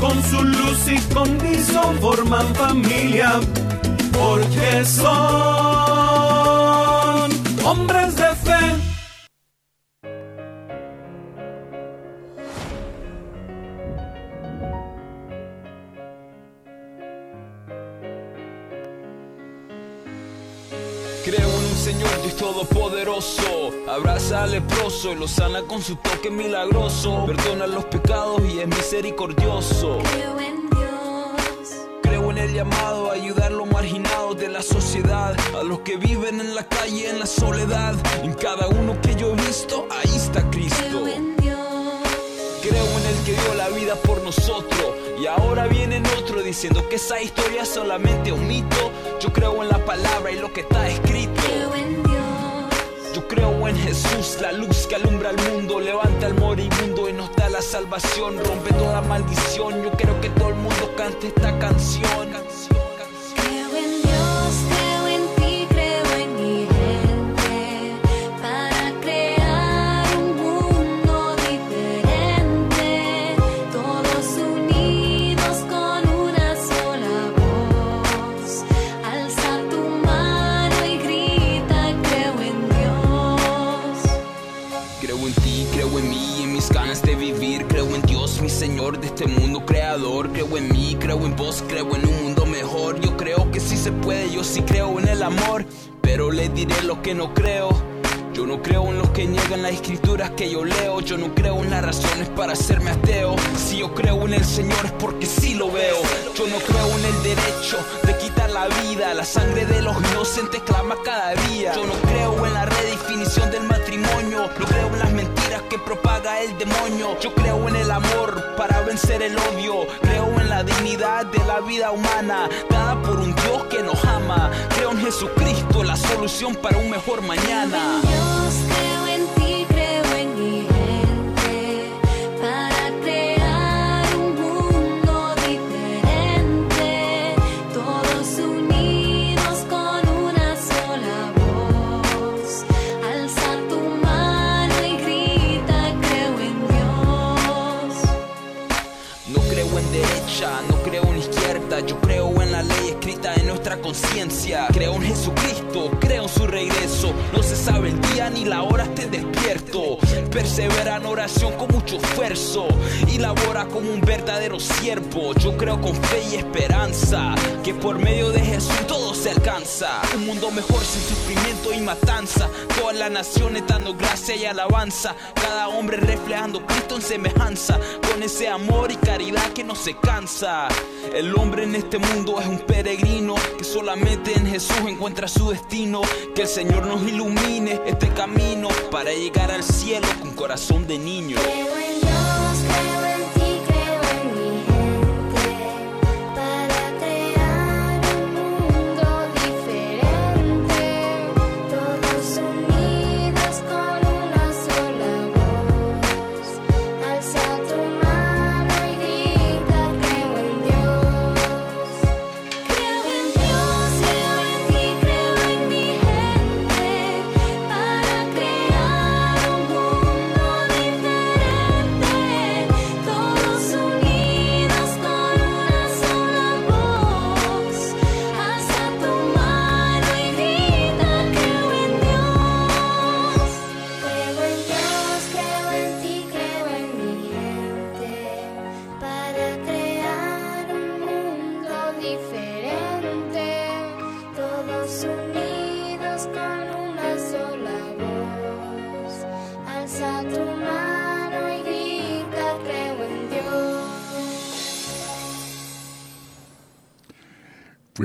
con su luz y condición forman familia, porque son hombres de fe. Todopoderoso. Abraza al leproso y lo sana con su toque milagroso. Perdona los pecados y es misericordioso. Creo en Dios. Creo en el llamado a ayudar a los marginados de la sociedad, a los que viven en la calle en la soledad. En cada uno que yo he visto, ahí está Cristo. Creo en Dios. Creo en el que dio la vida por nosotros. Y ahora viene otro diciendo que esa historia es solamente un mito. Yo creo en la palabra y lo que está escrito. Yo creo en Jesús, la luz que alumbra el mundo, levanta al moribundo y nos da la salvación, rompe toda maldición. Yo creo que todo el mundo cante esta canción. Que no creo. Yo no creo en los que niegan las escrituras que yo leo. Yo no creo en las razones para hacerme ateo. Si yo creo en el Señor es porque sí lo veo. Yo no creo en el derecho de quitar la vida. La sangre de los inocentes clama cada día. Yo no creo en la redefinición del matrimonio. No creo en las mentiras que propaga el demonio. Yo creo en el amor para vencer el odio. Creo en la dignidad de la vida humana, dada por un Dios que nos ama. Jesucristo, la solución para un mejor mañana. Creo en Jesucristo, creo en su regreso. No se sabe el día ni la hora, esté despierto. Persevera en oración con mucho esfuerzo y labora como un verdadero siervo. Yo creo con fe y esperanza que por medio de Jesús todo se alcanza. Un mundo mejor sin sufrimiento y matanza. Todas las naciones dando gracia y alabanza. Cada hombre reflejando Cristo en semejanza. Con ese amor y caridad que no se cansa. El hombre en este mundo es un peregrino que solamente en Jesús encuentra su destino. Que el Señor nos ilumine este camino para llegar al cielo con corazón de niño.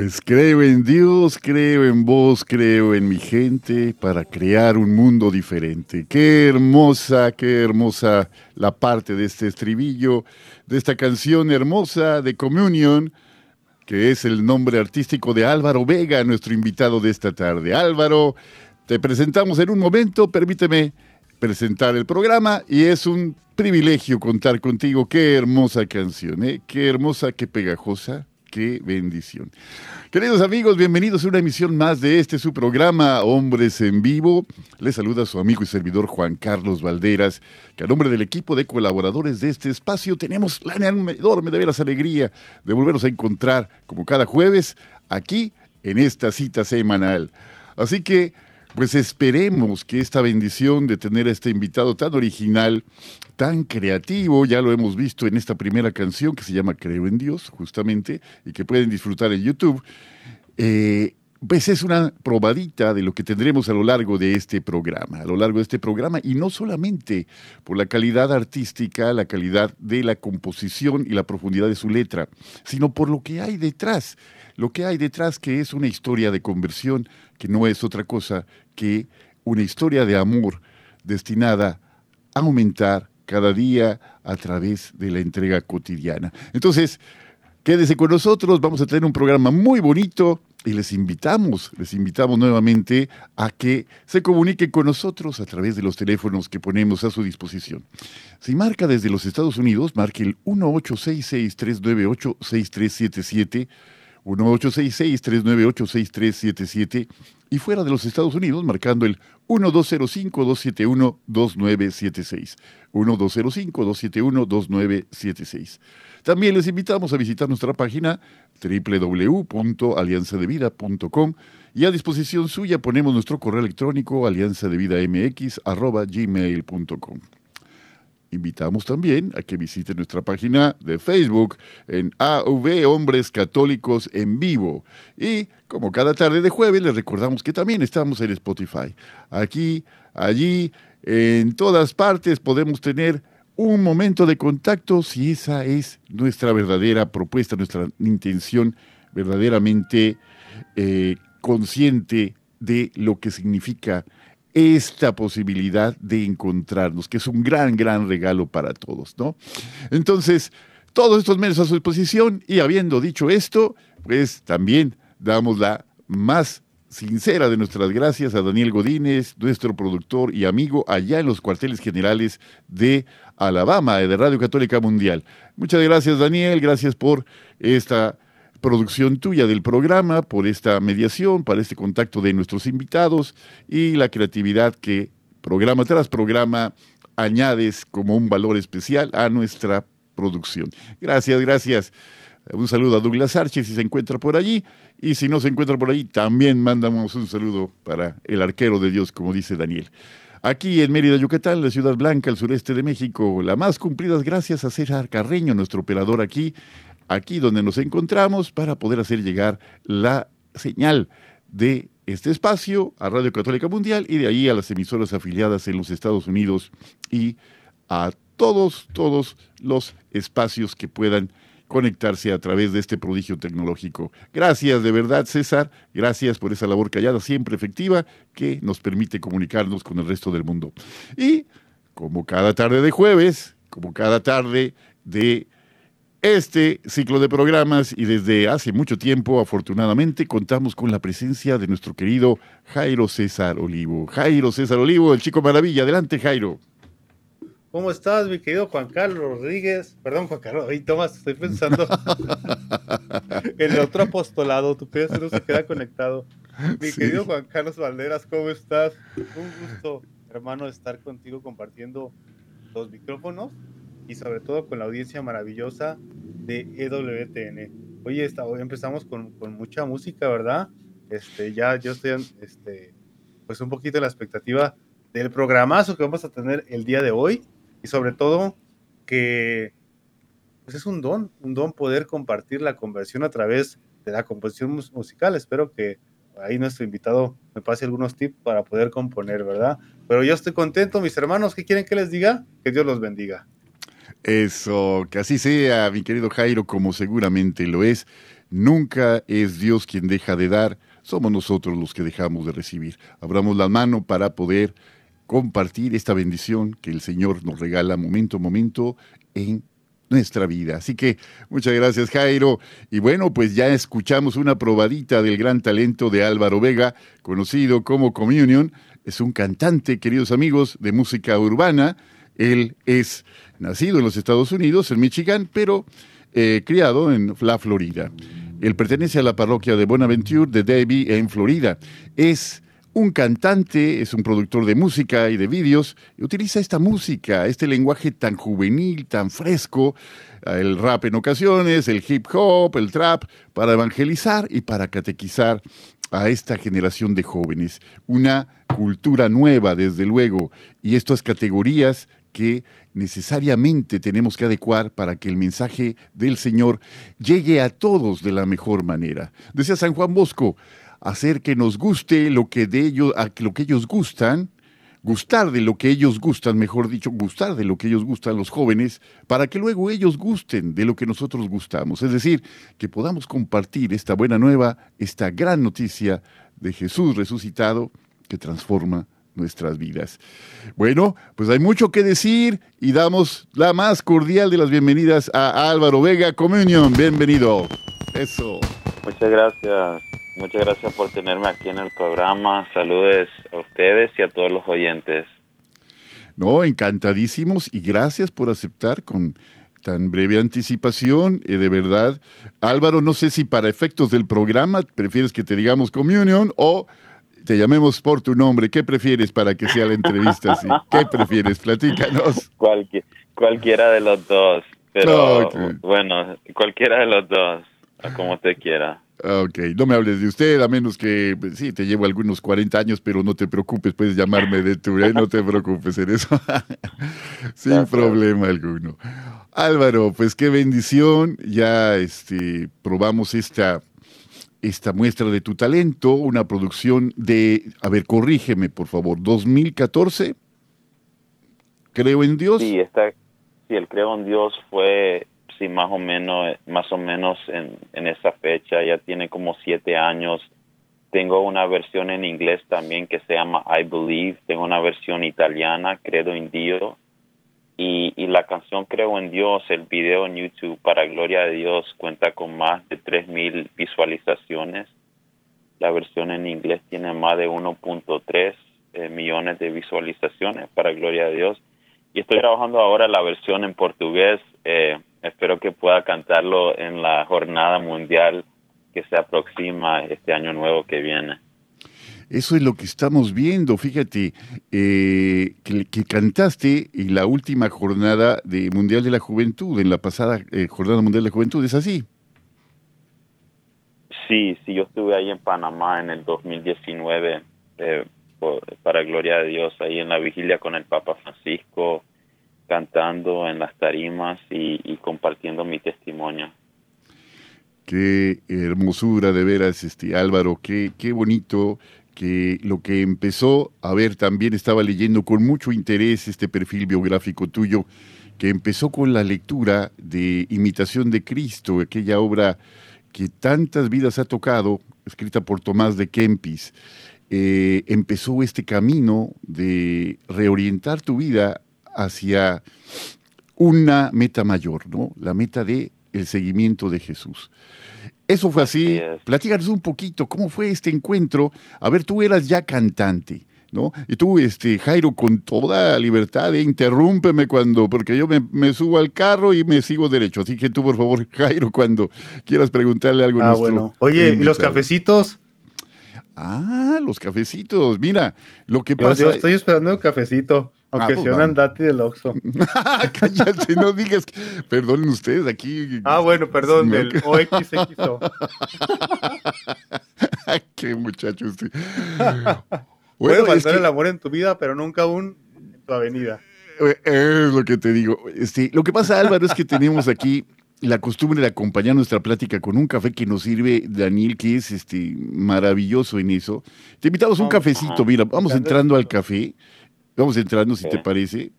Pues creo en Dios, creo en vos, creo en mi gente para crear un mundo diferente. Qué hermosa, qué hermosa la parte de este estribillo, de esta canción hermosa de Communion, que es el nombre artístico de Álvaro Vega, nuestro invitado de esta tarde. Álvaro, te presentamos en un momento, permíteme presentar el programa y es un privilegio contar contigo. Qué hermosa canción, ¿eh? qué hermosa, qué pegajosa, qué bendición. Queridos amigos, bienvenidos a una emisión más de este su programa Hombres en Vivo. Les saluda su amigo y servidor Juan Carlos Valderas, que a nombre del equipo de colaboradores de este espacio tenemos la enorme, de veras alegría de volvernos a encontrar como cada jueves aquí en esta cita semanal. Así que pues esperemos que esta bendición de tener a este invitado tan original, tan creativo, ya lo hemos visto en esta primera canción que se llama Creo en Dios, justamente, y que pueden disfrutar en YouTube, eh, pues es una probadita de lo que tendremos a lo largo de este programa, a lo largo de este programa, y no solamente por la calidad artística, la calidad de la composición y la profundidad de su letra, sino por lo que hay detrás, lo que hay detrás que es una historia de conversión, que no es otra cosa que una historia de amor destinada a aumentar cada día a través de la entrega cotidiana. Entonces, quédese con nosotros, vamos a tener un programa muy bonito y les invitamos, les invitamos nuevamente a que se comuniquen con nosotros a través de los teléfonos que ponemos a su disposición. Si marca desde los Estados Unidos, marque el 1866-398-6377 1866-398-6377 y fuera de los Estados Unidos marcando el 1205-271-2976. 1205-271-2976. También les invitamos a visitar nuestra página www.alianzadevida.com y a disposición suya ponemos nuestro correo electrónico alianzadevidamx.gmail.com. Invitamos también a que visite nuestra página de Facebook en AV Hombres Católicos en Vivo. Y como cada tarde de jueves, les recordamos que también estamos en Spotify. Aquí, allí, en todas partes podemos tener un momento de contacto si esa es nuestra verdadera propuesta, nuestra intención verdaderamente eh, consciente de lo que significa esta posibilidad de encontrarnos, que es un gran, gran regalo para todos, ¿no? Entonces, todos estos medios a su disposición y habiendo dicho esto, pues también damos la más sincera de nuestras gracias a Daniel Godínez, nuestro productor y amigo allá en los cuarteles generales de Alabama, de Radio Católica Mundial. Muchas gracias Daniel, gracias por esta producción tuya del programa, por esta mediación, para este contacto de nuestros invitados y la creatividad que programa tras programa añades como un valor especial a nuestra producción. Gracias, gracias. Un saludo a Douglas Arches si se encuentra por allí. Y si no se encuentra por allí, también mandamos un saludo para el arquero de Dios, como dice Daniel. Aquí en Mérida, Yucatán, la ciudad blanca, al sureste de México, la más cumplidas gracias a César Carreño, nuestro operador aquí, aquí donde nos encontramos para poder hacer llegar la señal de este espacio a Radio Católica Mundial y de ahí a las emisoras afiliadas en los Estados Unidos y a todos, todos los espacios que puedan conectarse a través de este prodigio tecnológico. Gracias de verdad, César. Gracias por esa labor callada, siempre efectiva, que nos permite comunicarnos con el resto del mundo. Y como cada tarde de jueves, como cada tarde de este ciclo de programas y desde hace mucho tiempo, afortunadamente, contamos con la presencia de nuestro querido Jairo César Olivo. Jairo César Olivo, el chico maravilla. Adelante, Jairo. ¿Cómo estás, mi querido Juan Carlos Rodríguez? Perdón, Juan Carlos. Ahí, Tomás, estoy pensando en el otro apostolado. Tu querido no se queda conectado. Mi Sí. querido Juan Carlos Valderas, ¿cómo estás? Un gusto, hermano, estar contigo compartiendo los micrófonos y sobre todo con la audiencia maravillosa de EWTN. Oye, esta- hoy empezamos con, con mucha música, ¿verdad? Este, ya yo estoy este, pues un poquito la expectativa del programazo que vamos a tener el día de hoy y sobre todo que pues es un don, un don poder compartir la conversión a través de la composición mus- musical. Espero que ahí nuestro invitado me pase algunos tips para poder componer, ¿verdad? Pero yo estoy contento, mis hermanos, ¿qué quieren que les diga? Que Dios los bendiga. Eso, que así sea, mi querido Jairo, como seguramente lo es. Nunca es Dios quien deja de dar, somos nosotros los que dejamos de recibir. Abramos la mano para poder compartir esta bendición que el Señor nos regala momento a momento en nuestra vida. Así que muchas gracias Jairo. Y bueno, pues ya escuchamos una probadita del gran talento de Álvaro Vega, conocido como Communion. Es un cantante, queridos amigos, de música urbana. Él es nacido en los Estados Unidos, en Michigan, pero eh, criado en la Florida. Él pertenece a la parroquia de Bonaventure de Davie en Florida. Es un cantante, es un productor de música y de vídeos, utiliza esta música, este lenguaje tan juvenil, tan fresco, el rap en ocasiones, el hip hop, el trap, para evangelizar y para catequizar a esta generación de jóvenes. Una cultura nueva, desde luego, y estas categorías que necesariamente tenemos que adecuar para que el mensaje del Señor llegue a todos de la mejor manera. Decía San Juan Bosco, hacer que nos guste lo que de ellos, lo que ellos gustan, gustar de lo que ellos gustan, mejor dicho, gustar de lo que ellos gustan los jóvenes, para que luego ellos gusten de lo que nosotros gustamos. Es decir, que podamos compartir esta buena nueva, esta gran noticia de Jesús resucitado que transforma nuestras vidas. Bueno, pues hay mucho que decir y damos la más cordial de las bienvenidas a Álvaro Vega Communion. Bienvenido. Eso. Muchas gracias. Muchas gracias por tenerme aquí en el programa. Saludes a ustedes y a todos los oyentes. No, encantadísimos y gracias por aceptar con tan breve anticipación. eh, de verdad, Álvaro, no sé si para efectos del programa prefieres que te digamos Communion o te llamemos por tu nombre. ¿Qué prefieres para que sea la entrevista así? ¿Qué prefieres? Platícanos. Cualqui- cualquiera de los dos. Pero bueno, cualquiera de los dos, como usted quiera. Ok, no me hables de usted, a menos que, pues, sí, te llevo algunos 40 años, pero no te preocupes, puedes llamarme de tú, ¿eh? no te preocupes en eso. Sin Gracias. problema alguno. Álvaro, pues qué bendición, ya este, probamos esta, esta muestra de tu talento, una producción de, a ver, corrígeme por favor, 2014, creo en Dios. Sí, esta, sí, el creo en Dios fue, sí, más o menos, más o menos en, en esa fecha. Ya tiene como siete años. Tengo una versión en inglés también que se llama I Believe. Tengo una versión italiana, Credo en Dios. Y, y la canción Creo en Dios, el video en YouTube, para gloria de Dios, cuenta con más de 3.000 visualizaciones. La versión en inglés tiene más de 1.3 eh, millones de visualizaciones, para gloria de Dios. Y estoy trabajando ahora la versión en portugués. eh, espero que pueda cantarlo en la jornada mundial que se aproxima este año nuevo que viene. Eso es lo que estamos viendo. Fíjate, eh, que, que cantaste en la última jornada de Mundial de la Juventud, en la pasada eh, Jornada Mundial de la Juventud, ¿es así? Sí, sí, yo estuve ahí en Panamá en el 2019, eh, por- para gloria de Dios, ahí en la vigilia con el Papa Francisco, cantando en las tarimas y, y compartiendo mi testimonio. Qué hermosura de veras, este Álvaro, qué, qué bonito que lo que empezó, a ver, también estaba leyendo con mucho interés este perfil biográfico tuyo, que empezó con la lectura de Imitación de Cristo, aquella obra que tantas vidas ha tocado, escrita por Tomás de Kempis. Eh, empezó este camino de reorientar tu vida hacia una meta mayor, ¿no? La meta de el seguimiento de Jesús. Eso fue así. Platícanos un poquito, ¿cómo fue este encuentro? A ver, tú eras ya cantante, ¿no? Y tú, este, Jairo, con toda libertad, eh, interrúmpeme cuando, porque yo me, me subo al carro y me sigo derecho. Así que tú, por favor, Jairo, cuando quieras preguntarle algo a Ah, nuestro bueno. Oye, ¿y los cafecitos? Ah, los cafecitos. Mira, lo que Yo, pasa. yo estoy esperando el cafecito, aunque Ah, pues sea un andati del Oxxo. Cállate, no digas. que- Perdonen ustedes aquí. Ah, bueno, perdón, del OXXO. Qué muchacho usted. Puede Bueno, que- el amor en tu vida, pero nunca aún en tu avenida. Eh, Es lo que te digo. Este, lo que pasa, Álvaro, es que tenemos aquí la costumbre de acompañar nuestra plática con un café que nos sirve Daniel, que es este maravilloso en eso. Te invitamos a un cafecito. Mira, vamos entrando al café. Vamos entrando, si te parece.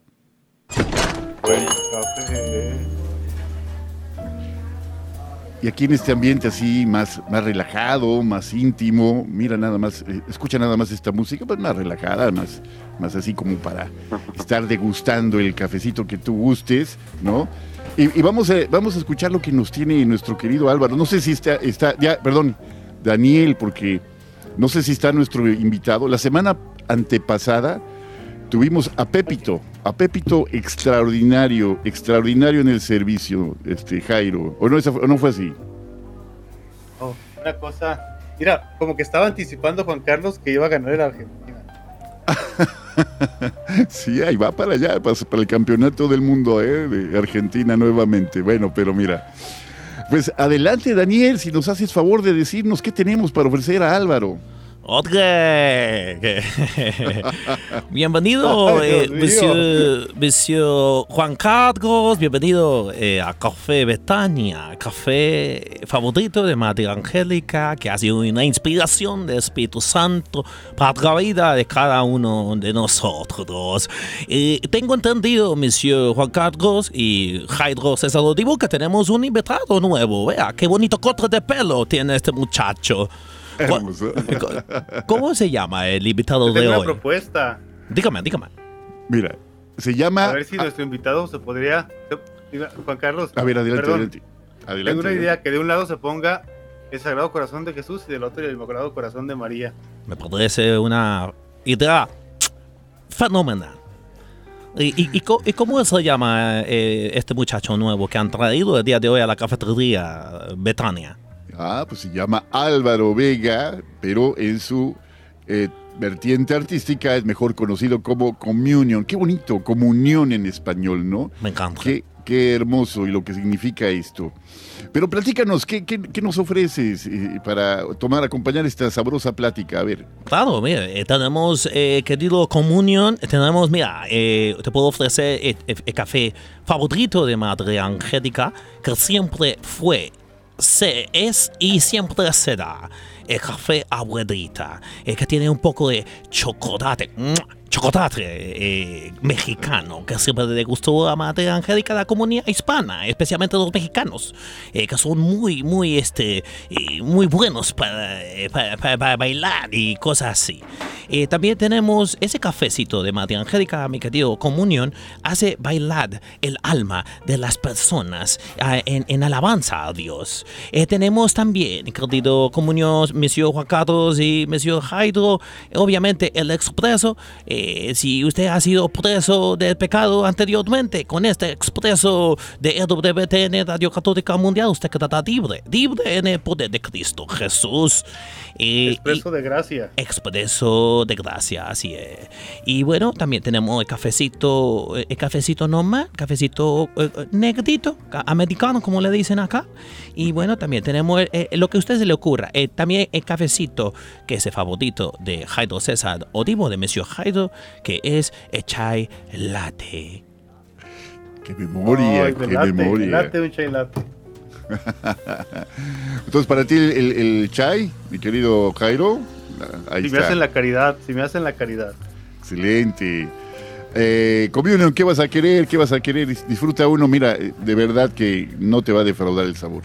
Y aquí en este ambiente así más, más relajado, más íntimo, mira nada más, eh, escucha nada más esta música, pues más relajada, más, más así como para estar degustando el cafecito que tú gustes, ¿no? Y, y vamos, a, vamos a escuchar lo que nos tiene nuestro querido Álvaro. No sé si está, está, ya, perdón, Daniel, porque no sé si está nuestro invitado. La semana antepasada tuvimos a Pepito, a Pepito extraordinario, extraordinario en el servicio, este Jairo. ¿O no, esa fue- o no fue así? Oh, una cosa. Mira, como que estaba anticipando Juan Carlos que iba a ganar el Argentina. Sí, ahí va para allá, para, para el campeonato del mundo ¿eh? de Argentina nuevamente. Bueno, pero mira, pues adelante Daniel, si nos haces favor de decirnos qué tenemos para ofrecer a Álvaro. Otra. bienvenido, Ay, eh, monsieur, monsieur Juan Carlos. Bienvenido eh, a Café Betania, café favorito de Madre Angélica, que ha sido una inspiración del Espíritu Santo para la vida de cada uno de nosotros. Eh, tengo entendido, monsieur Juan Carlos y Jairo César Odivo, que tenemos un invitado nuevo. Vea, qué bonito corte de pelo tiene este muchacho. Hermoso. ¿Cómo se llama el invitado de Tengo una hoy? propuesta. Dígame, dígame. Mira, se llama... A ver si nuestro invitado se podría. Juan Carlos. A ver, adelante, perdón, adelante. Adelante. Tengo una idea que de un lado se ponga el Sagrado Corazón de Jesús y del otro el Inmaculado Corazón de María. Me parece una idea fenomenal. ¿Y, y, y co- y cómo se llama eh, este muchacho nuevo que han traído el día de hoy a la cafetería Betania? Ah, pues se llama Álvaro Vega, pero en su eh, vertiente artística es mejor conocido como Communion. Qué bonito, comunión en español, ¿no? Me encanta. Qué, qué hermoso y lo que significa esto. Pero platícanos, ¿qué, qué- qué nos ofreces eh, para tomar, acompañar esta sabrosa plática? A ver, Claro, mira, eh, tenemos, eh, querido Comunión, tenemos, mira, eh, te puedo ofrecer el, el- el café favorito de Madre Angélica, que siempre fue, se, es y siempre será el café abuelita, el que tiene un poco de chocolate. Chocolate eh, mexicano, que siempre le gustó a Madre Angélica de la comunidad hispana, especialmente los mexicanos, eh, que son muy, muy, este, eh, muy buenos para, eh, para, para- para bailar y cosas así. Eh, también tenemos ese cafecito de Madre Angélica, mi querido Comunión, hace bailar el alma de las personas ah, en, en alabanza a Dios. Eh, tenemos también, querido Comunión, Monsieur Juan Carlos y Monsieur Jairo, obviamente el expreso. eh, si usted ha sido preso del pecado anteriormente, con este expreso de EWTN Radio Católica Mundial, usted quedará libre, libre en el poder de Cristo Jesús. Eh, y- Expreso de gracia. Expreso de gracia, así es. Y bueno, también tenemos el cafecito, eh, el cafecito normal, cafecito eh, eh, negrito, ca- americano, como le dicen acá. Y bueno, también tenemos eh, lo que a usted se le ocurra. Eh, también el cafecito, que es el favorito de Jairo César Odivo, de Monsieur Jairo, que es el chai latte. qué memoria, Ay, qué memoria. late un chai latte. Entonces, para ti el, el- el chai, mi querido Jairo, ahí Si me hacen la caridad, si me hacen la caridad. Excelente. Eh, Communion, ¿qué vas a querer? ¿Qué vas a querer? Dis- Disfruta uno, mira, eh, de verdad que no te va a defraudar el sabor.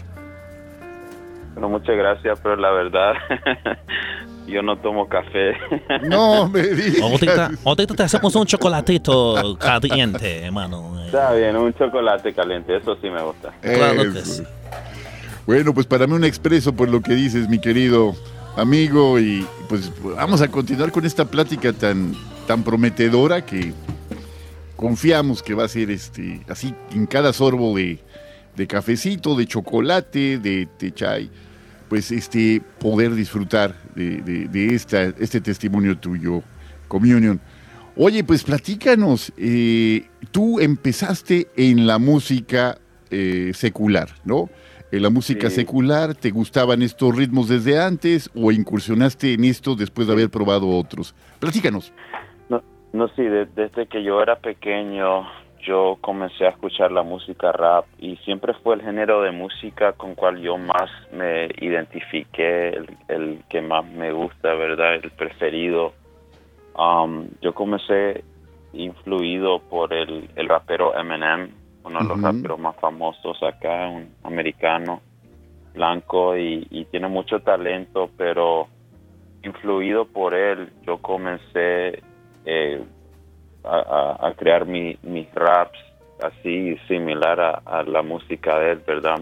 Bueno, muchas gracias, pero la verdad, yo no tomo café. No me digas. Ahorita, ahorita te hacemos un chocolatito caliente, hermano. Está bien, un chocolate caliente, eso sí me gusta. Claro que sí. Bueno, pues para mí un expreso por lo que dices, mi querido amigo, y pues vamos a continuar con esta plática tan, tan prometedora que confiamos que va a ser este, así en cada sorbo de, de cafecito, de chocolate, de, de chai, pues este, poder disfrutar de, de- de esta, este testimonio tuyo, Communion. Oye, pues platícanos, eh, tú empezaste en la música eh, secular, ¿no? En la música Sí. secular, ¿te gustaban estos ritmos desde antes o incursionaste en esto después de haber probado otros? Platícanos. No, no sí, de- desde que yo era pequeño, yo comencé a escuchar la música rap y siempre fue el género de música con cual yo más me identifiqué, el, el que más me gusta, ¿verdad? El preferido. Um, yo comencé influido por el, el rapero Eminem, uno de los raperos más famosos acá, un americano, blanco y, y tiene mucho talento, pero influido por él, yo comencé eh, a, a- a crear mi- mis raps así similar a, a la música de él, ¿verdad?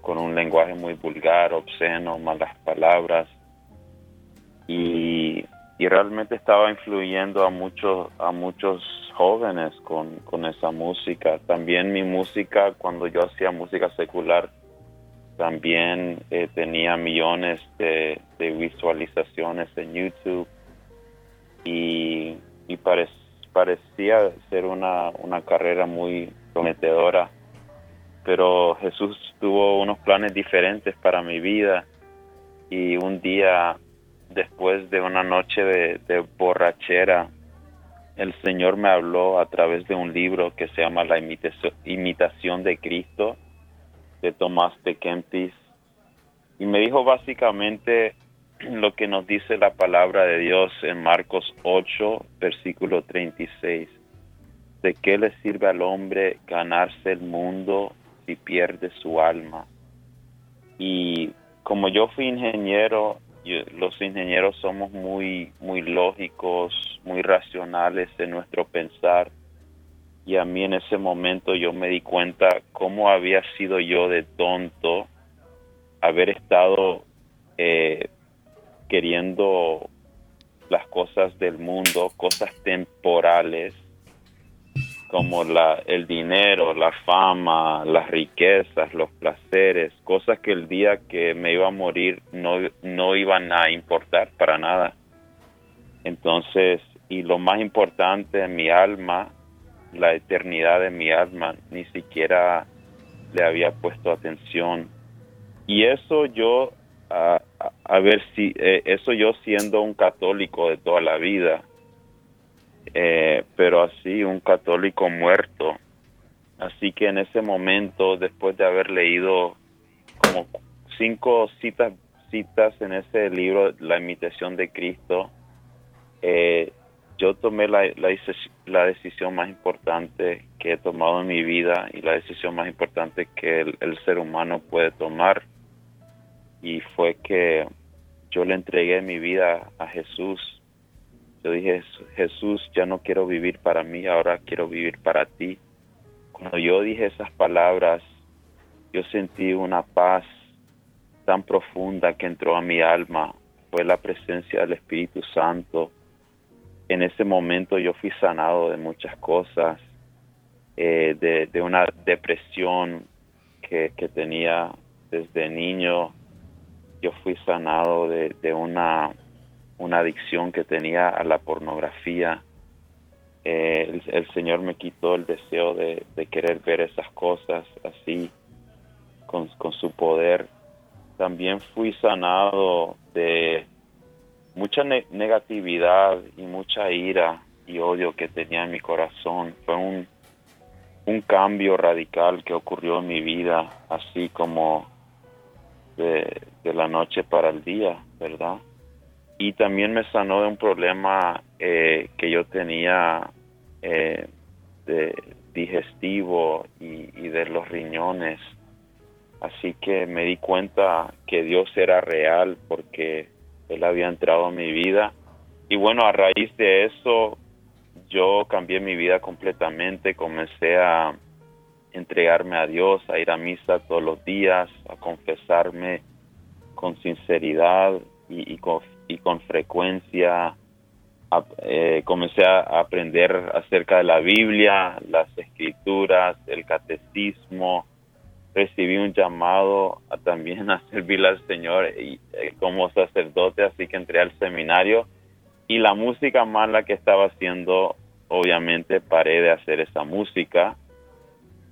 Con un lenguaje muy vulgar, obsceno, malas palabras. Y, y realmente estaba influyendo a muchos, a muchos jóvenes con, con esa música. También mi música, cuando yo hacía música secular, también eh, tenía millones de, de visualizaciones en YouTube y, y pare- parecía ser una, una carrera muy prometedora, pero Jesús tuvo unos planes diferentes para mi vida y un día después de una noche de, de borrachera, el Señor me habló a través de un libro que se llama La imitación, de Cristo de Tomás de Kempis y me dijo básicamente lo que nos dice la palabra de Dios en Marcos 8, versículo 36. ¿De qué le sirve al hombre ganarse el mundo si pierde su alma? Y como yo fui ingeniero, yo- los ingenieros somos muy, muy lógicos, muy racionales en nuestro pensar. Y a mí en ese momento yo me di cuenta cómo había sido yo de tonto haber estado eh, queriendo las cosas del mundo, cosas temporales, como la, el dinero, la fama, las riquezas, los placeres, cosas que el día que me iba a morir no, no iban a importar para nada. Entonces, y lo más importante, mi alma, la eternidad de mi alma, ni siquiera le había puesto atención. Y eso yo, a, ver si, eh, eso yo siendo un católico de toda la vida, eh, pero así un católico muerto. Así que en ese momento, después de haber leído como cinco citas, citas en ese libro, La imitación de Cristo, eh, yo tomé la, la, la decisión más importante que he tomado en mi vida y la decisión más importante que el ser humano puede tomar. Y fue que yo le entregué mi vida a Jesús. Yo dije, Jesús, ya no quiero vivir para mí, ahora quiero vivir para ti. Cuando yo dije esas palabras, yo sentí una paz tan profunda que entró a mi alma. Fue la presencia del Espíritu Santo. En ese momento yo fui sanado de muchas cosas, eh, de, de una depresión que, que tenía desde niño. Yo fui sanado de, de una, una adicción que tenía a la pornografía. Eh, el, Señor me quitó el deseo de, de querer ver esas cosas así, con, con su poder. También fui sanado de mucha ne- negatividad y mucha ira y odio que tenía en mi corazón. Fue un, un cambio radical que ocurrió en mi vida, así como de, la noche para el día, ¿verdad? Y también me sanó de un problema eh, que yo tenía eh, de digestivo y, y de los riñones. Así que me di cuenta que Dios era real porque Él había entrado en mi vida. Y bueno, a raíz de eso, yo cambié mi vida completamente. Comencé a entregarme a Dios, a ir a misa todos los días, a confesarme con sinceridad y, con, y con frecuencia. Eh, comencé a aprender acerca de la Biblia, las escrituras, el catecismo. Recibí un llamado también a servir al Señor y, eh, como sacerdote, así que entré al seminario y la música mala que estaba haciendo, obviamente paré de hacer esa música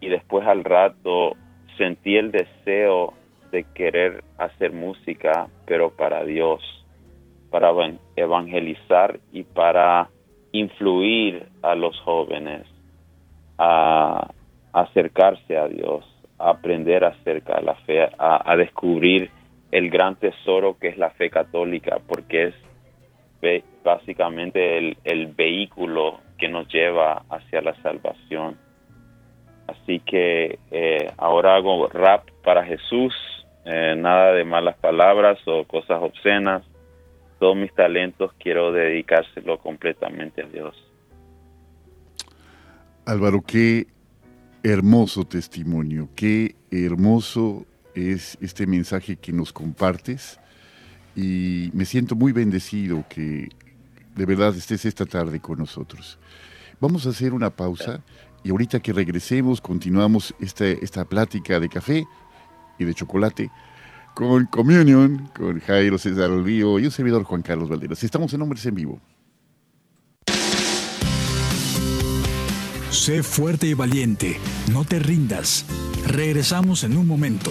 y después al rato sentí el deseo de querer hacer música, pero para Dios, para evan- evangelizar y para influir a los jóvenes a acercarse a Dios, a aprender acerca de la fe, a, descubrir el gran tesoro que es la fe católica, porque es básicamente el, el vehículo que nos lleva hacia la salvación. Así que eh, ahora hago rap para Jesús, eh, nada de malas palabras o cosas obscenas. Todos mis talentos quiero dedicárselo completamente a Dios. Álvaro, qué hermoso testimonio, qué hermoso es este mensaje que nos compartes y me siento muy bendecido que de verdad estés esta tarde con nosotros. Vamos a hacer una pausa y ahorita que regresemos continuamos esta, esta plática de café y de chocolate con Communion, con Jairo César Olvío y un servidor Juan Carlos Valderas. Estamos en Hombres en Vivo. Sé fuerte y valiente, no te rindas. Regresamos en un momento.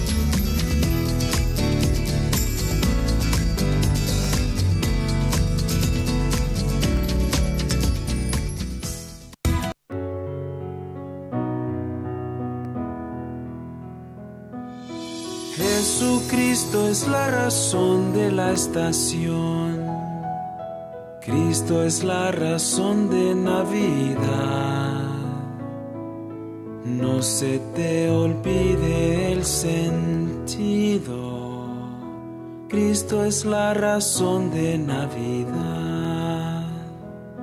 Es la razón de la estación. Cristo es la razón de Navidad. No se te olvide el sentido. Cristo es la razón de Navidad.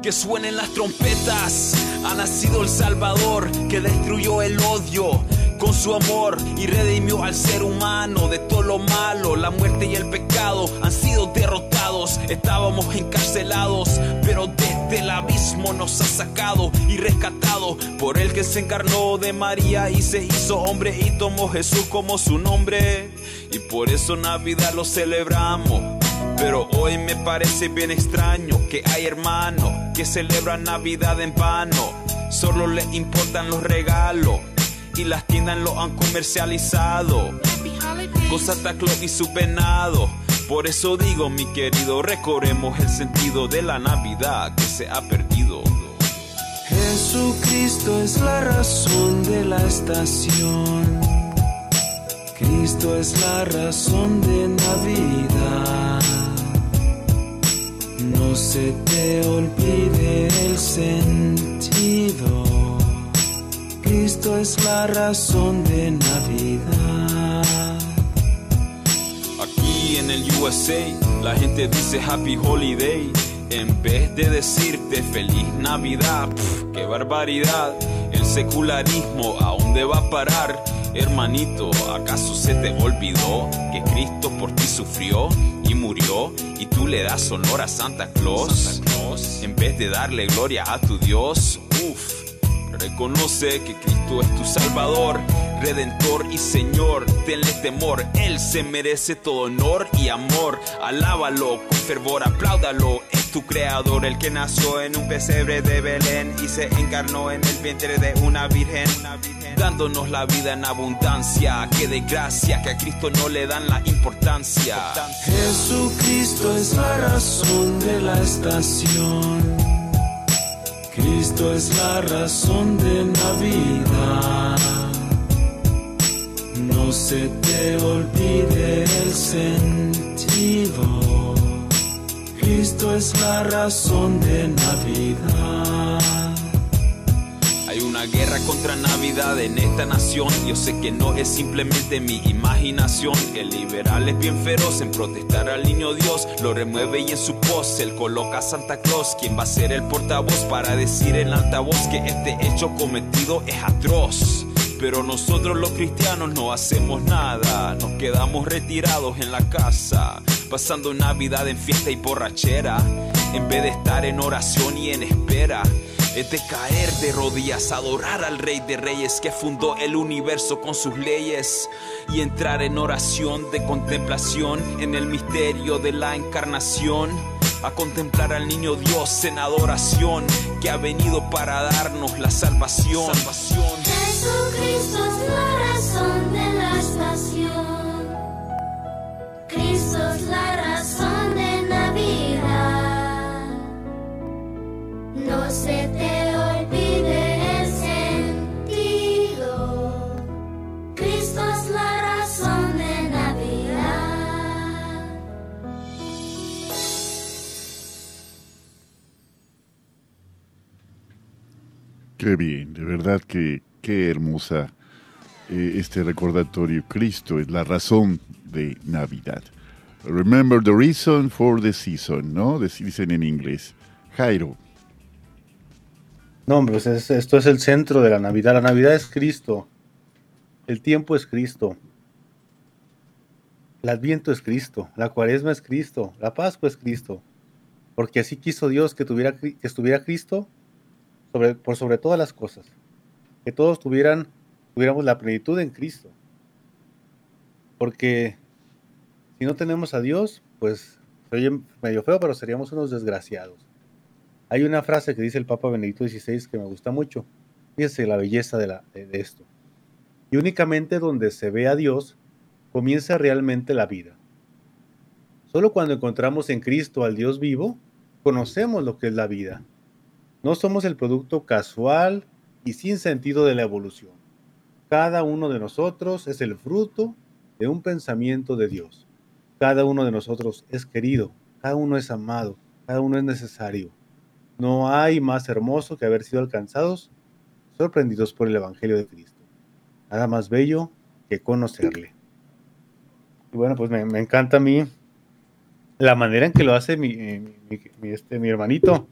Que suenen las trompetas, ha nacido el Salvador que destruyó el odio con su amor y redimió al ser humano de todo lo malo. La muerte y el pecado han sido derrotados, estábamos encarcelados, pero desde el abismo nos ha sacado y rescatado por el que se encarnó de María y se hizo hombre y tomó Jesús como su nombre. Y por eso Navidad lo celebramos. Pero hoy me parece bien extraño que hay hermanos que celebran Navidad en vano. Solo les importan los regalos y las tiendas lo han comercializado. Con Santa Claus y su penado. Por eso digo, mi querido, recorremos el sentido de la Navidad que se ha perdido. Jesucristo es la razón de la estación. Cristo es la razón de Navidad. No se te olvide el sentido. Cristo es la razón de Navidad. Aquí en el USA la gente dice Happy Holiday en vez de decirte Feliz Navidad. Pf, ¡Qué barbaridad! El secularismo a dónde va a parar? Hermanito, ¿acaso se te olvidó que Cristo por ti sufrió y murió y tú le das honor a Santa Claus? En vez de darle gloria a tu Dios, uff. Reconoce que Cristo es tu Salvador, Redentor y Señor. Tenle temor, Él se merece todo honor y amor. Alábalo con fervor, apláudalo. Es tu Creador, el que nació en un pesebre de Belén y se encarnó en el vientre de una virgen. Dándonos la vida en abundancia. Que de gracia que a Cristo no le dan la importancia. Jesucristo es la razón de la estación. Cristo es la razón de Navidad. No se te olvide el sentido. Cristo es la razón de Navidad. Hay una guerra contra Navidad en esta nación. Yo sé que no es simplemente mi imaginación. El liberal es bien feroz en protestar al niño Dios. Lo remueve y en su pos él coloca a Santa Claus, quien va a ser el portavoz para decir en altavoz que este hecho cometido es atroz. Pero nosotros los cristianos no hacemos nada, nos quedamos retirados en la casa, pasando Navidad en fiesta y borrachera, en vez de estar en oración y en espera. Es de caer de rodillas, adorar al Rey de Reyes que fundó el universo con sus leyes y entrar en oración de contemplación en el misterio de la encarnación. A contemplar al niño Dios en adoración que ha venido para darnos la salvación. salvación. Jesucristo es la razón de la estación. Cristo es la razón de no se te olvide el sentido. Cristo es la razón de Navidad. Qué bien, de verdad que qué hermosa eh, este recordatorio. Cristo es la razón de Navidad. Remember the reason for the season, ¿no? Dicen en inglés. Jairo, no, hombre, pues es- esto es el centro de la Navidad. La Navidad es Cristo. El tiempo es Cristo. El Adviento es Cristo. La Cuaresma es Cristo. La Pascua es Cristo. Porque así quiso Dios que, tuviera, que estuviera Cristo sobre, por sobre todas las cosas. Que todos tuvieran, tuviéramos la plenitud en Cristo. Porque si no tenemos a Dios, pues se oye medio feo, pero seríamos unos desgraciados. Hay una frase que dice el Papa Benedicto XVI que me gusta mucho. Fíjese la belleza de, de esto. Y únicamente donde se ve a Dios, comienza realmente la vida. Solo cuando encontramos en Cristo al Dios vivo, conocemos lo que es la vida. No somos el producto casual y sin sentido de la evolución. Cada uno de nosotros es el fruto de un pensamiento de Dios. Cada uno de nosotros es querido, cada uno es amado, cada uno es necesario. No hay más hermoso que haber sido alcanzados, sorprendidos por el Evangelio de Cristo. Nada más bello que conocerle. Y bueno, pues me, encanta a mí la manera en que lo hace mi, eh, mi- este, mi hermanito.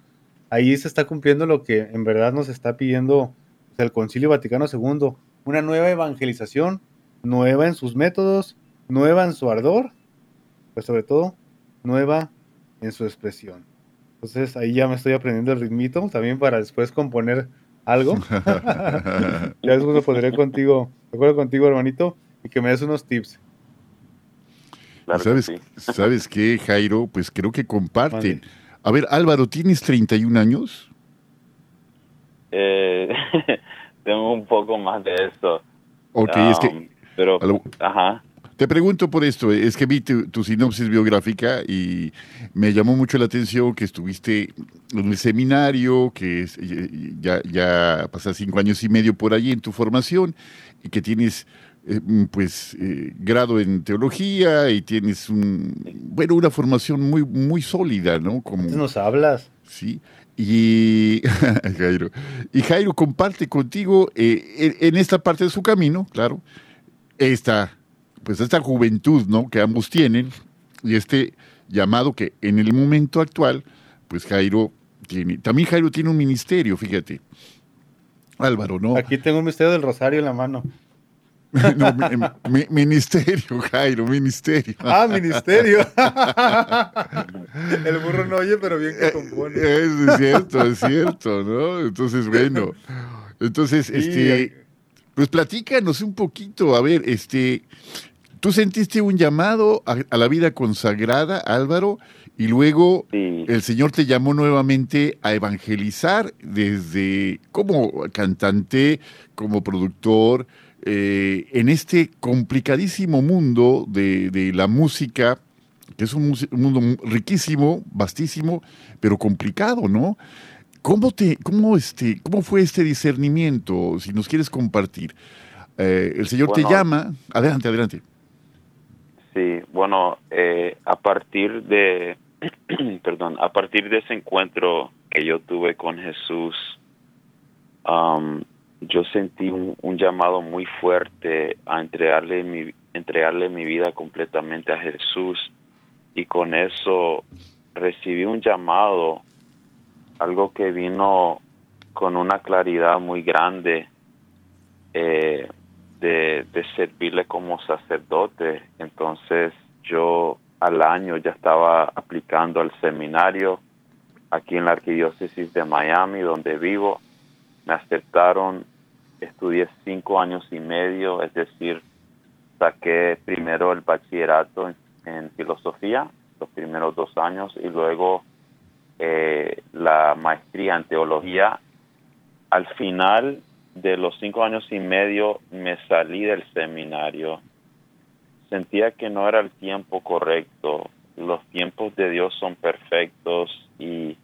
Ahí se está cumpliendo lo que en verdad nos está pidiendo el Concilio Vaticano II. Una nueva evangelización, nueva en sus métodos, nueva en su ardor, pues sobre todo, nueva en su expresión. Entonces ahí ya me estoy aprendiendo el ritmito también para después componer algo. ya después lo pondré contigo, de acuerdo contigo, hermanito, y que me des unos tips. Claro que ¿sabes, sí. ¿sabes qué, Jairo? Pues creo que comparten. A ver, Álvaro, ¿tienes 31 años? Eh, tengo un poco más de eso. Ok, es Um, que Pero, a lo- ajá. Te pregunto por esto, es que vi tu, tu sinopsis biográfica y me llamó mucho la atención que estuviste en el seminario, que es- ya, ya pasas cinco años y medio por allí en tu formación y que tienes eh, pues eh, grado en teología y tienes un, bueno, una formación muy, muy sólida, ¿no? Como, nos hablas. Sí. Y Jairo, y Jairo comparte contigo eh, en esta parte de su camino, claro, esta, pues esta juventud, ¿no? Que ambos tienen y este llamado que en el momento actual, pues Jairo tiene. También Jairo tiene un ministerio, fíjate. Álvaro, ¿no? Aquí tengo un misterio del rosario en la mano. No, mi- mi- ministerio, Jairo, ministerio. Ah, ministerio. el burro no oye, pero bien que compone. Eh, Es cierto, es cierto, ¿no? Entonces, bueno. Entonces, Sí, este, pues platícanos un poquito, a ver, este, tú sentiste un llamado a, a la vida consagrada, Álvaro, y luego Sí. el Señor te llamó nuevamente a evangelizar desde como cantante, como productor, eh, en este complicadísimo mundo de, de la música, que es un, mundo mu- riquísimo, vastísimo, pero complicado, ¿no? ¿Cómo, te, cómo, este, ¿Cómo fue este discernimiento? Si nos quieres compartir. Eh, el Señor te llama. Adelante, adelante. Sí, bueno, eh, a partir de, perdón, a partir de ese encuentro que yo tuve con Jesús, am, yo sentí un, un llamado muy fuerte a entregarle mi, entregarle mi vida completamente a Jesús y con eso recibí un llamado, algo que vino con una claridad muy grande. Eh, de, de servirle como sacerdote. Entonces yo al año ya estaba aplicando al seminario aquí en la arquidiócesis de Miami, donde vivo. Me aceptaron, estudié cinco años y medio, es decir, saqué primero el bachillerato en, filosofía, los primeros dos años, y luego eh, la maestría en teología. Al final de los cinco años y medio me salí del seminario. Sentía que no era el tiempo correcto. Los tiempos de Dios son perfectos y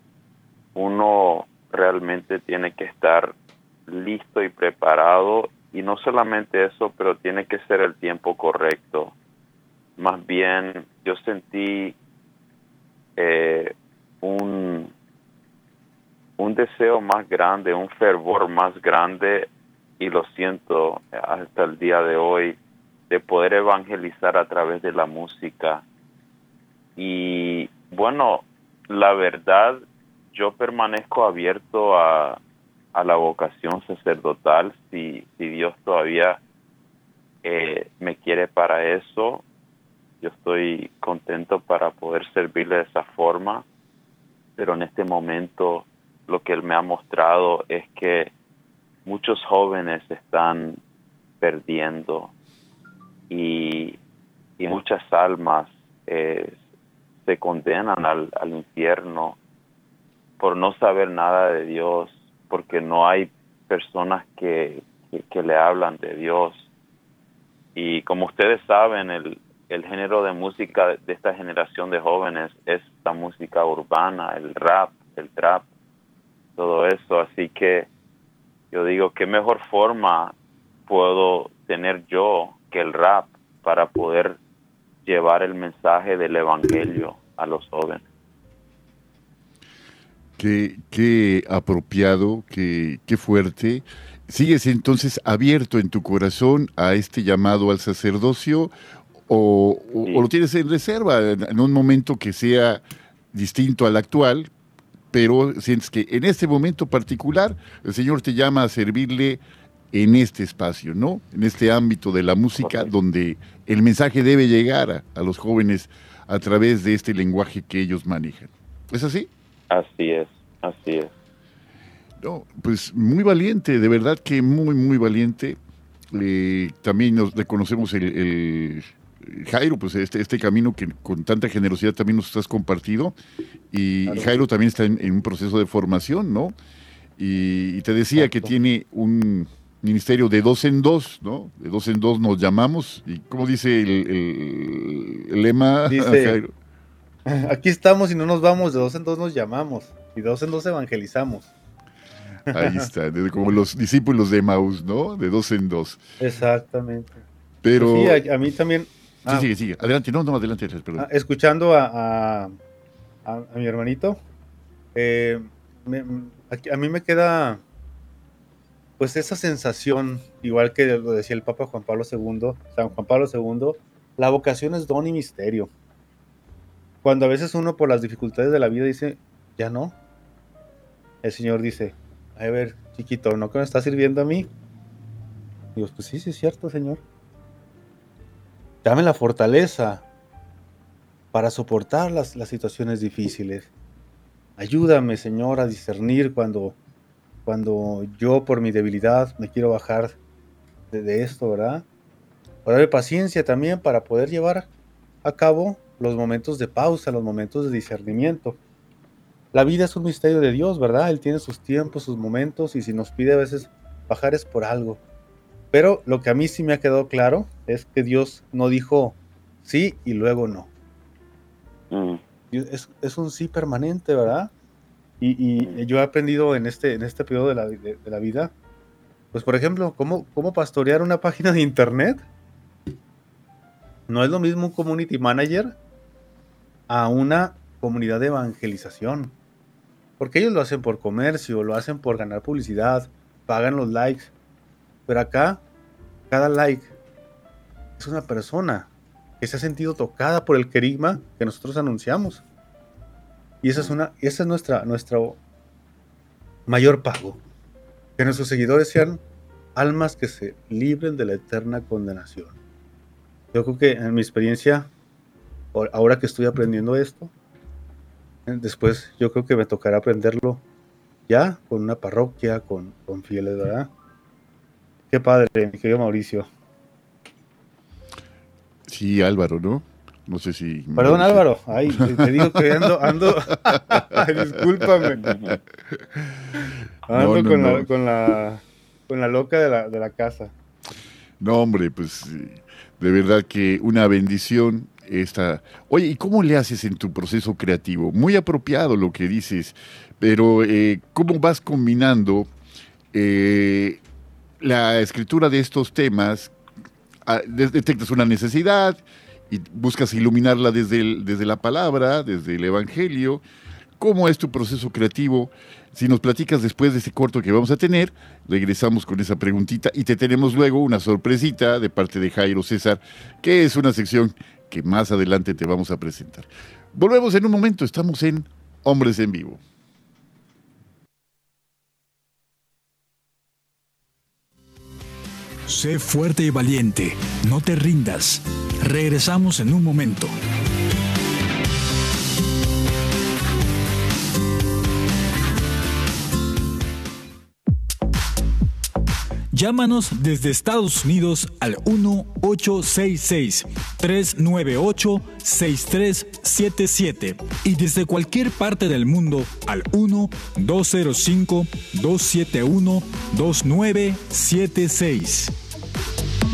uno realmente tiene que estar listo y preparado. Y no solamente eso, pero tiene que ser el tiempo correcto. Más bien, yo sentí eh, un, un deseo más grande, un fervor más grande, y lo siento hasta el día de hoy, de poder evangelizar a través de la música. Y bueno, la verdad, yo permanezco abierto a, a la vocación sacerdotal si, si Dios todavía eh, me quiere para eso. Yo estoy contento para poder servirle de esa forma, pero en este momento lo que Él me ha mostrado es que muchos jóvenes están perdiendo y, y muchas almas eh, se condenan al, al infierno por no saber nada de Dios, porque no hay personas que, que, que le hablan de Dios. Y como ustedes saben, el, el género de música de esta generación de jóvenes es la música urbana, el rap, el trap, todo eso. Así que yo digo, ¿qué mejor forma puedo tener yo que el rap para poder llevar el mensaje del Evangelio a los jóvenes? Qué, qué apropiado, qué, qué fuerte. ¿Sigues entonces abierto en tu corazón a este llamado al sacerdocio o, o- Sí. o lo tienes en reserva en un momento que sea distinto al actual, pero sientes que en este momento particular el Señor te llama a servirle en este espacio, ¿no? En este ámbito de la música donde el mensaje debe llegar a, a los jóvenes a través de este lenguaje que ellos manejan. ¿Es así? Así es, así es. No, pues muy valiente, de verdad que muy, muy valiente. Eh, también nos reconocemos el, el- Jairo, pues este, este camino que con tanta generosidad también nos has compartido. Y Claro. Jairo también está en, en un proceso de formación, ¿no? Y, y te decía que tiene un ministerio de dos en dos, ¿no? De dos en dos nos llamamos. ¿Y cómo dice el, el- el lema, Dice- Jairo? Aquí estamos y no nos vamos, de dos en dos nos llamamos y de dos en dos evangelizamos. Ahí está, como los discípulos de Maús, ¿no? De dos en dos. Exactamente. Pero... Sí, a, a mí también. Sí, ah, sigue, sigue. Adelante, no, no, adelante, perdón. ah, escuchando a, a- a- a mi hermanito, eh, me- a mí me queda pues esa sensación, igual que lo decía el Papa Juan Pablo II, San Juan Pablo II, la vocación es don y misterio. Cuando a veces uno por las dificultades de la vida dice, ya no, el Señor dice, a ver, chiquito, ¿no que me está sirviendo a mí? Digo, pues sí, sí es cierto, Señor. Dame la fortaleza para soportar las, las situaciones difíciles. Ayúdame, Señor, a discernir cuando, cuando yo por mi debilidad me quiero bajar de, esto, ¿verdad? O dame paciencia también para poder llevar a cabo los momentos de pausa, los momentos de discernimiento. La vida es un misterio de Dios, ¿verdad? Él tiene sus tiempos, sus momentos, y si nos pide a veces bajar es por algo. Pero lo que a mí sí me ha quedado claro es que Dios no dijo sí y luego no. Mm, Es, es un sí permanente, ¿verdad? Y, y yo he aprendido en este, en este periodo de la, de- de la vida, pues por ejemplo, cómo, cómo pastorear una página de internet. No es lo mismo un community manager a una comunidad de evangelización. Porque ellos lo hacen por comercio, lo hacen por ganar publicidad, pagan los likes. Pero acá, cada like es una persona que se ha sentido tocada por el querigma que nosotros anunciamos. Y esa es una, esa es nuestra, nuestro mayor pago. Que nuestros seguidores sean almas que se libren de la eterna condenación. Yo creo que en mi experiencia, ahor- ahora que estoy aprendiendo esto, después yo creo que me tocará aprenderlo ya con una parroquia, con, con fieles, ¿verdad? Qué padre, mi querido Mauricio. Sí, Álvaro, ¿no? No sé si... Perdón, Álvaro. Ay, te, digo que ando, ando. Discúlpame. Ando No, no, con, La, con la con la loca de la, de la casa. No, hombre, pues eh, de verdad que una bendición esta... Oye, ¿y cómo le haces en tu proceso creativo? Muy apropiado lo que dices, pero eh, ¿cómo vas combinando eh, la escritura de estos temas? Ah, de- detectas una necesidad y buscas iluminarla desde, desde la palabra, desde el Evangelio. ¿Cómo es tu proceso creativo Si nos platicas después de ese corto que vamos a tener, regresamos con esa preguntita y te tenemos luego una sorpresita de parte de Jairo César, que es una sección que más adelante te vamos a presentar. Volvemos en un momento, estamos en Hombres en Vivo. Sé fuerte y valiente, no te rindas. Regresamos en un momento. Llámanos desde Estados Unidos al 1-866-398-6377 y desde cualquier parte del mundo al 1-205-271-2976.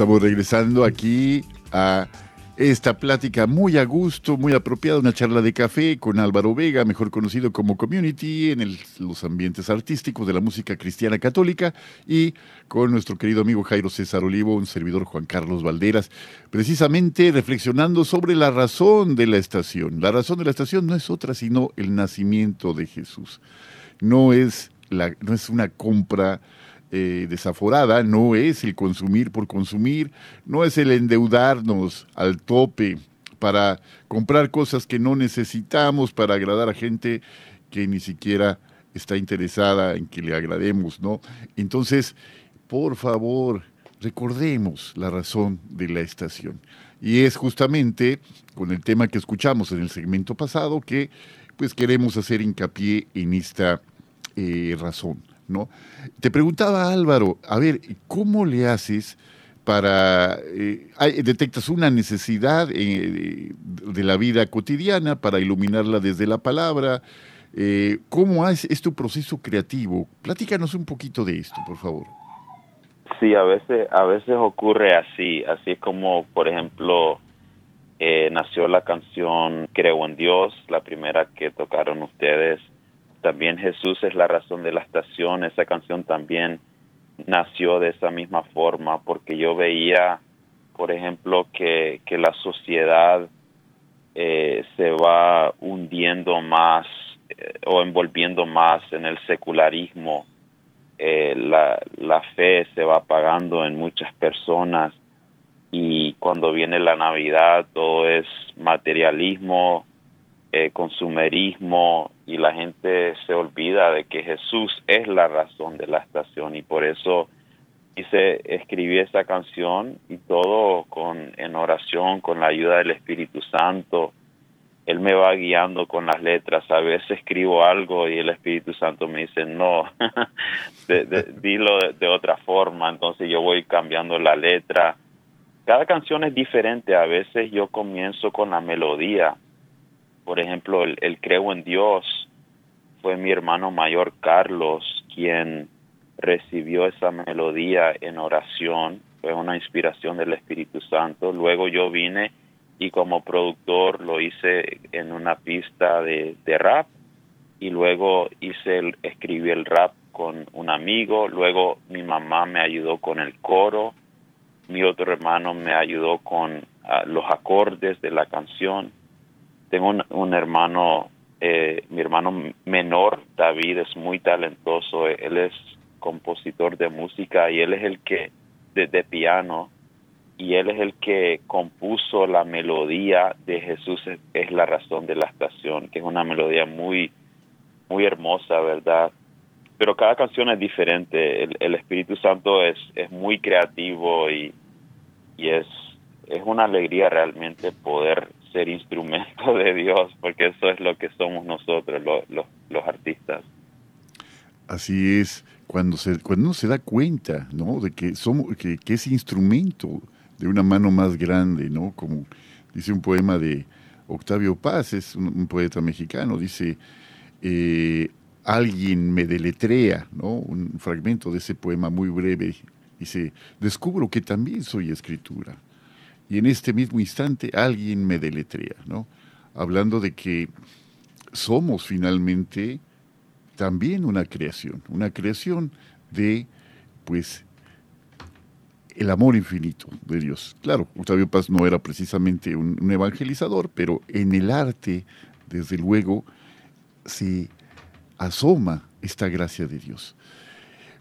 Estamos regresando aquí a esta plática muy a gusto, muy apropiada, una charla de café con Álvaro Vega, mejor conocido como Community en los ambientes artísticos de la música cristiana católica, y con nuestro querido amigo Jairo César Olivo, un servidor Juan Carlos Valderas, precisamente reflexionando sobre la razón de la estación. La razón de la estación no es otra sino el nacimiento de Jesús. No es, la, no es una compra eh, desaforada, no es el consumir por consumir, no es el endeudarnos al tope para comprar cosas que no necesitamos para agradar a gente que ni siquiera está interesada en que le agrademos, ¿no? Entonces, por favor, recordemos la razón de la estación. Y es justamente con el tema que escuchamos en el segmento pasado que pues queremos hacer hincapié en esta eh, razón, ¿no? Te preguntaba Álvaro, a ver, ¿cómo le haces para, eh, detectas una necesidad eh, de, la vida cotidiana para iluminarla desde la palabra? Eh, ¿Cómo es, es tu proceso creativo? Platícanos un poquito de esto, por favor. Sí, a veces, a veces ocurre así, así es como, por ejemplo, nació la canción Creo en Dios, la primera que tocaron ustedes. También Jesús es la razón de la estación, esa canción también nació de esa misma forma, porque yo veía, por ejemplo, que, que la sociedad eh, se va hundiendo más eh, o envolviendo más en el secularismo. Eh, la, la fe se va apagando en muchas personas y cuando viene la Navidad todo es materialismo, eh, consumerismo y la gente se olvida de que Jesús es la razón de la estación y por eso hice, escribí esa canción y todo con, en oración, con la ayuda del Espíritu Santo. Él me va guiando con las letras. A veces escribo algo y el Espíritu Santo me dice, no, dilo de otra forma. Entonces yo voy cambiando la letra. Cada canción es diferente. A veces yo comienzo con la melodía. Por ejemplo, el, Creo en Dios fue mi hermano mayor Carlos quien recibió esa melodía en oración. Fue una inspiración del Espíritu Santo. Luego yo vine y como productor lo hice en una pista de, de rap y luego hice el, escribí el rap con un amigo, luego mi mamá me ayudó con el coro, mi otro hermano me ayudó con ah, los acordes de la canción. Tengo un, un hermano, eh, mi hermano menor, David, es muy talentoso, él es compositor de música y él es el que, de, piano, y él es el que compuso la melodía de Jesús es, es la razón de la estación, que es una melodía muy, muy hermosa, ¿verdad? Pero cada canción es diferente, el, el Espíritu Santo es, es muy creativo y, y es, es una alegría realmente poder ser instrumento de Dios, porque eso es lo que somos nosotros, lo- lo- los artistas. Así es, cuando, se, cuando uno se da cuenta, ¿no? De que, somos, que, que es instrumento de una mano más grande, ¿no? Como dice un poema de Octavio Paz, es un, poeta mexicano, dice, eh, alguien me deletrea, ¿no? Un fragmento de ese poema muy breve, dice, descubro que también soy escritura. Y en este mismo instante alguien me deletrea, ¿no? Hablando de que somos finalmente también una creación, una creación de, pues, el amor infinito de Dios. Claro, Octavio Paz no era precisamente un, un evangelizador, pero en el arte, desde luego, se asoma esta gracia de Dios.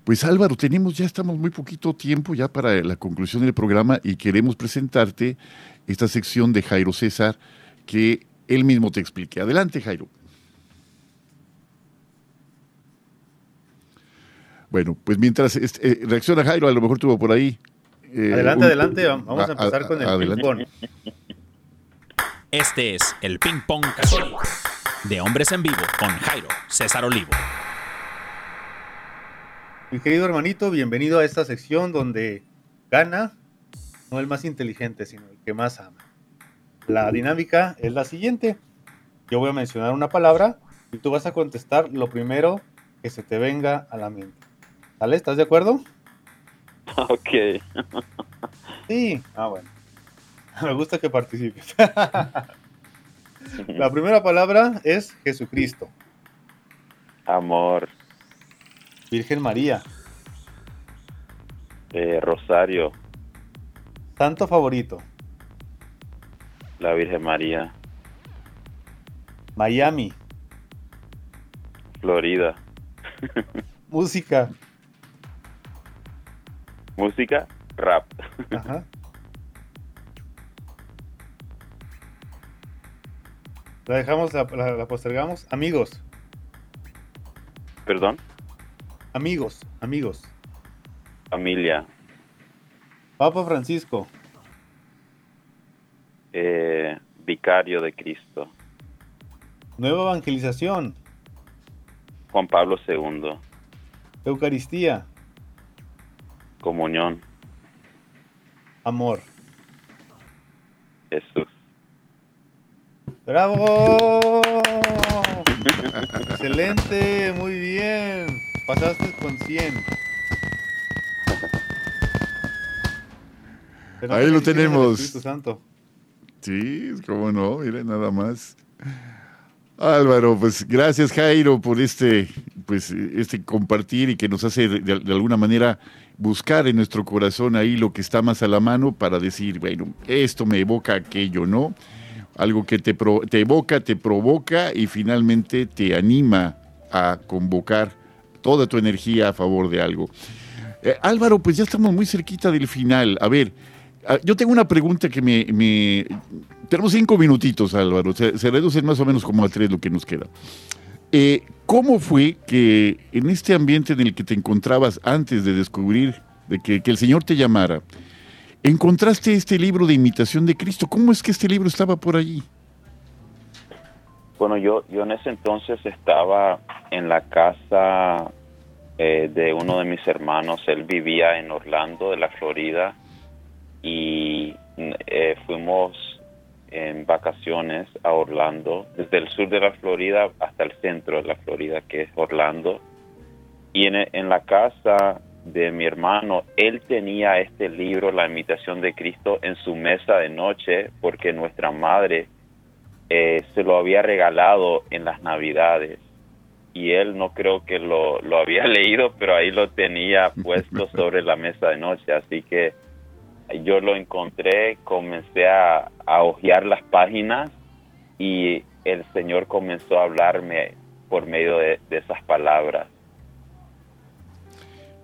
Pues Álvaro, tenemos, ya estamos muy poquito tiempo ya para la conclusión del programa y queremos presentarte esta sección de Jairo César que él mismo te explique. Adelante, Jairo. Bueno, pues mientras este, eh, reacciona Jairo, a lo mejor tuvo por ahí. eh, Adelante, un- adelante, vamos a a- empezar a- con el adelante. ping-pong. Este es el Ping Pong Católico de Hombres en Vivo con Jairo César Olivo. Mi querido hermanito, bienvenido a esta sección donde gana no el más inteligente, sino el que más ama. La dinámica es la siguiente. Yo voy a mencionar una palabra y tú vas a contestar lo primero que se te venga a la mente. ¿Sale? ¿Estás de acuerdo? Ok. Sí. Ah, bueno. Me gusta que participes. La primera palabra es Jesucristo, Amor, Virgen María, eh, Rosario, Santo favorito, la Virgen María, Miami, Florida. música, Música, rap. Ajá. La dejamos, la, la- la postergamos. Amigos, Perdón, amigos, amigos. familia, Papa Francisco, eh, vicario de Cristo, nueva evangelización, Juan Pablo II, Eucaristía, comunión, amor. Jesús. ¡Bravo! Excelente, muy bien. Pasaste con 100. Se nota Ahí lo tenemos. Santo. Sí, cómo no, mire, nada más. Álvaro, pues gracias Jairo por este, pues, este compartir y que nos hace de, de alguna manera buscar en nuestro corazón ahí lo que está más a la mano para decir, bueno, esto me evoca aquello, ¿no? Algo que te, pro- te evoca, te provoca y finalmente te anima a convocar toda tu energía a favor de algo. Eh, Álvaro, pues ya estamos muy cerquita del final. A ver, ah, yo tengo una pregunta que me... Tenemos cinco minutitos, Álvaro. Se, se reducen más o menos como a tres lo que nos queda. Eh, ¿Cómo fue que en este ambiente en el que te encontrabas antes de descubrir de que, que el Señor te llamara, encontraste este libro de imitación de Cristo? ¿Cómo es que este libro estaba por allí? Bueno, yo, yo en ese entonces estaba en la casa eh, de uno de mis hermanos. Él vivía en Orlando, de la Florida, y eh, fuimos en vacaciones a Orlando, desde el sur de la Florida hasta el centro de la Florida, que es Orlando. Y en, en la casa de mi hermano, él tenía este libro, La imitación de Cristo, en su mesa de noche, porque nuestra madre eh, se lo había regalado en las navidades y él no creo que lo, lo había leído, pero ahí lo tenía puesto sobre la mesa de noche, así que yo lo encontré, comencé a, a hojear las páginas y el Señor comenzó a hablarme por medio de, de esas palabras.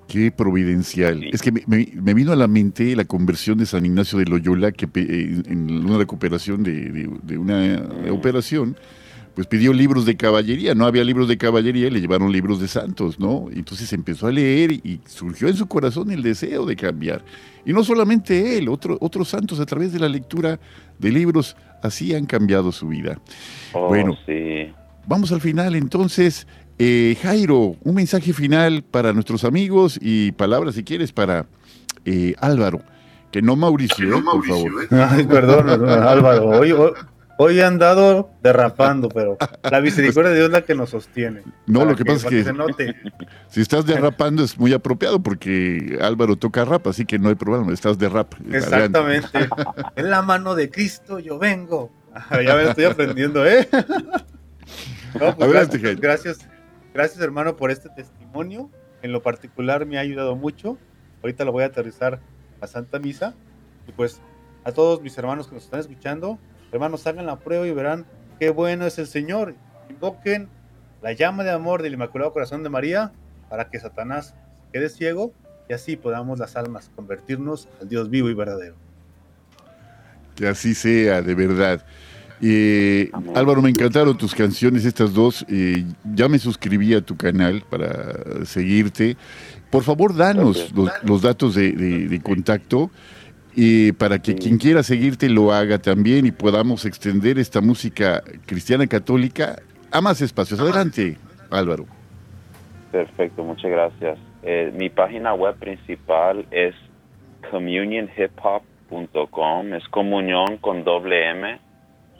Qué providencial. Es que me, me- me vino a la mente la conversión de San Ignacio de Loyola, que eh, en una recuperación de, de- de una operación, pues pidió libros de caballería. No había libros de caballería, le llevaron libros de santos, ¿no? Entonces empezó a leer y surgió en su corazón el deseo de cambiar. Y no solamente él, otro- otros santos a través de la lectura de libros así han cambiado su vida. Oh, Bueno. sí. Vamos al final entonces. Eh, Jairo, un mensaje final para nuestros amigos y palabras, si quieres, para eh, Álvaro, Que no Mauricio, ¿eh? por favor. Ay, perdón, Álvaro. Hoy, hoy, hoy he andado derrapando, pero la misericordia de Dios es la que nos sostiene. No, lo que pasa es que- se note. Si estás derrapando es muy apropiado porque Álvaro toca rap, así que no hay problema, estás de rap. Adelante. Exactamente. En la mano de Cristo yo vengo. Ya me estoy aprendiendo, ¿eh? No, pues, Adelante, gracias, gracias, hermano, por este testimonio. En lo particular me ha ayudado mucho. Ahorita lo voy a aterrizar a Santa Misa. Y pues a todos mis hermanos que nos están escuchando, hermanos, hagan la prueba y verán qué bueno es el Señor. Invoquen la llama de amor del Inmaculado Corazón de María para que Satanás quede ciego y así podamos las almas convertirnos al Dios vivo y verdadero. Que así sea, de verdad. Eh, Álvaro, me encantaron tus canciones, estas dos. eh, ya me suscribí a tu canal para seguirte. Por favor, danos los, los datos de, de- de contacto eh, para que quien quiera seguirte lo haga también y podamos extender esta música cristiana católica a más espacios. Adelante, Álvaro. Perfecto, muchas gracias. Eh, mi página web principal es communionhiphop.com, es comunión con doble M,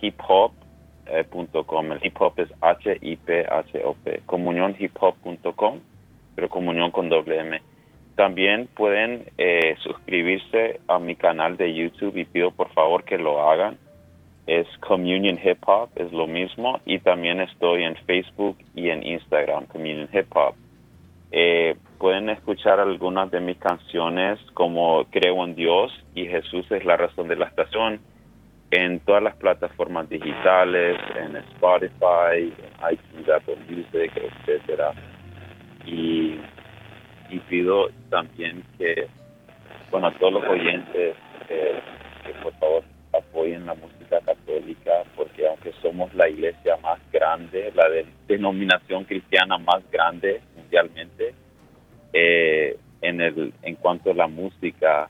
hiphop.com. El hip hop es H-I-P-H-O-P, comunionhiphop.com, pero comunión con doble M. También pueden eh, suscribirse a mi canal de YouTube y pido por favor que lo hagan. Es Communion Hip Hop, es lo mismo. Y también estoy en Facebook y en Instagram, Communion Hip Hop. Eh, pueden escuchar algunas de mis canciones como Creo en Dios y Jesús es la razón de la estación en todas las plataformas digitales, en Spotify, en iTunes, Apple Music, etcétera. Y, y pido también que, bueno, a todos los oyentes, eh, que por favor apoyen la música católica, porque aunque somos la iglesia más grande, la de- denominación cristiana más grande mundialmente, eh, en, el, en cuanto a la música,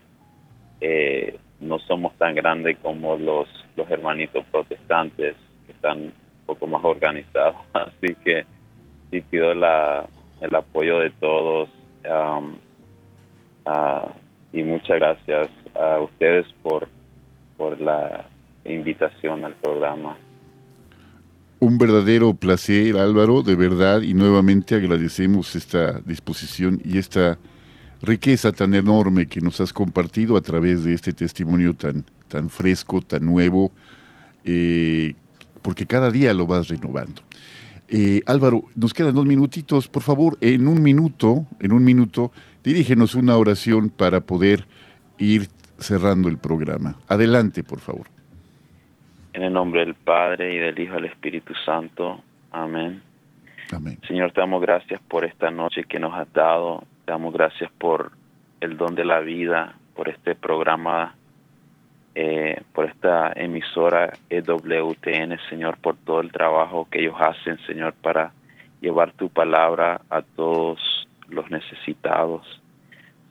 eh, no somos tan grandes como los, los hermanitos protestantes, que están un poco más organizados. Así que pido la, el apoyo de todos. um, ah, y muchas gracias a ustedes por, por la invitación al programa. Un verdadero placer, Álvaro, de verdad, y nuevamente agradecemos esta disposición y esta riqueza tan enorme que nos has compartido a través de este testimonio tan, tan fresco, tan nuevo, eh, porque cada día lo vas renovando. Eh, Álvaro, nos quedan dos minutitos, por favor, en un minuto, en un minuto, dirígenos una oración para poder ir cerrando el programa. Adelante, por favor. En el nombre del Padre y del Hijo y del Espíritu Santo. Amén. Amén. Señor, te damos gracias por esta noche que nos has dado. Damos gracias por el don de la vida, por este programa, eh, por esta emisora EWTN, Señor, por todo el trabajo que ellos hacen, Señor, para llevar tu palabra a todos los necesitados.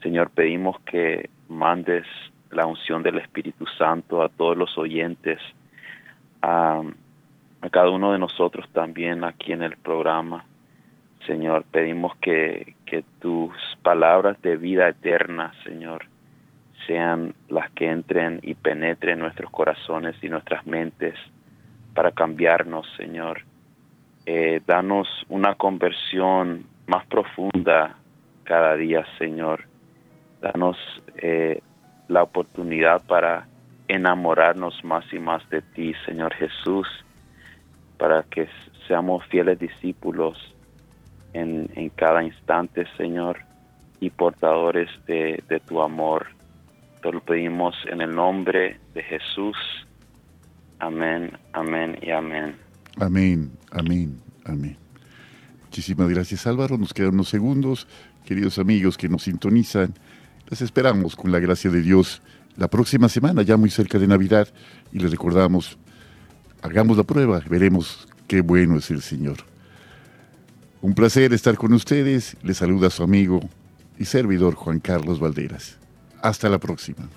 Señor, pedimos que mandes la unción del Espíritu Santo a todos los oyentes, a cada uno de nosotros también aquí en el programa. Señor, pedimos que, tus palabras de vida eterna, Señor, sean las que entren y penetren nuestros corazones y nuestras mentes para cambiarnos, Señor. Eh, danos una conversión más profunda cada día, Señor. Danos eh, la oportunidad para enamorarnos más y más de ti, Señor Jesús, para que seamos fieles discípulos en, cada instante, Señor, y portadores de, de tu amor. Te lo pedimos en el nombre de Jesús. Amén, amén y amén. Amén, amén, amén. Muchísimas gracias Álvaro, nos quedan unos segundos. Queridos amigos que nos sintonizan, les esperamos con la gracia de Dios la próxima semana, ya muy cerca de Navidad, y les recordamos, hagamos la prueba, veremos qué bueno es el Señor. Un placer estar con ustedes, les saluda su amigo y servidor Juan Carlos Valderas. Hasta la próxima.